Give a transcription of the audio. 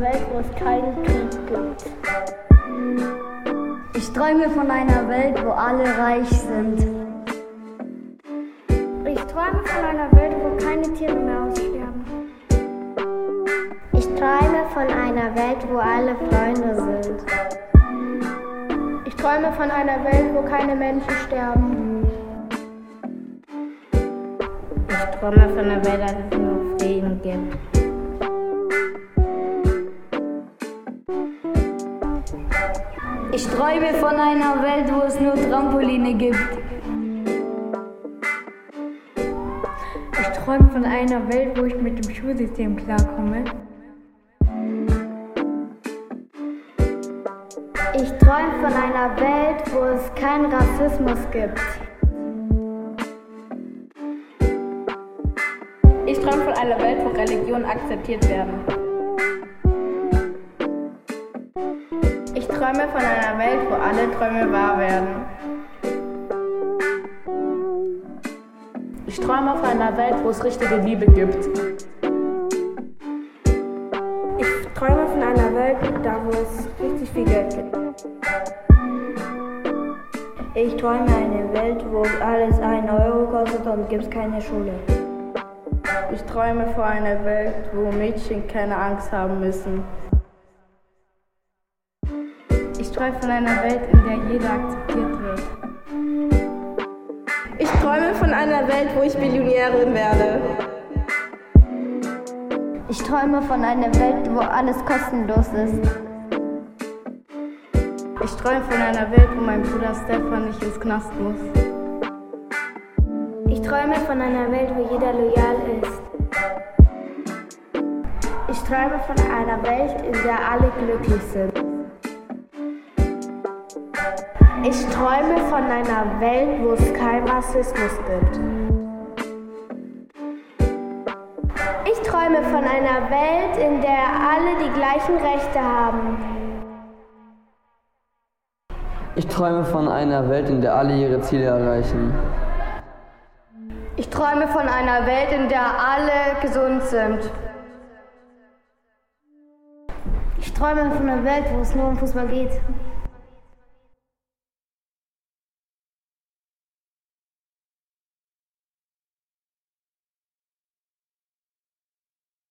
Welt, wo es keinen Krieg gibt. Ich träume von einer Welt, wo alle reich sind. Ich träume von einer Welt, wo keine Tiere mehr aussterben. Ich träume von einer Welt, wo alle Freunde sind. Ich träume von einer Welt, wo keine Menschen sterben. Ich träume von einer Welt, wo es nur Frieden gibt. Ich träume von einer Welt, wo es nur Trampoline gibt. Ich träume von einer Welt, wo ich mit dem Schulsystem klarkomme. Ich träume von einer Welt, wo es keinen Rassismus gibt. Ich träume von einer Welt, wo Religionen akzeptiert werden. Träume von einer Welt, wo alle Träume wahr werden. Ich träume von einer Welt, wo es richtige Liebe gibt. Ich träume von einer Welt, da wo es richtig viel Geld gibt. Ich träume eine Welt, wo alles 1 Euro kostet und gibt keine Schule. Ich träume von einer Welt, wo Mädchen keine Angst haben müssen. Ich träume von einer Welt, in der jeder akzeptiert wird. Ich träume von einer Welt, wo ich Millionärin werde. Ich träume von einer Welt, wo alles kostenlos ist. Ich träume von einer Welt, wo mein Bruder Stefan nicht ins Knast muss. Ich träume von einer Welt, wo jeder loyal ist. Ich träume von einer Welt, in der alle glücklich sind. Ich träume von einer Welt, wo es keinen Rassismus gibt. Ich träume von einer Welt, in der alle die gleichen Rechte haben. Ich träume von einer Welt, in der alle ihre Ziele erreichen. Ich träume von einer Welt, in der alle gesund sind. Ich träume von einer Welt, wo es nur um Fußball geht.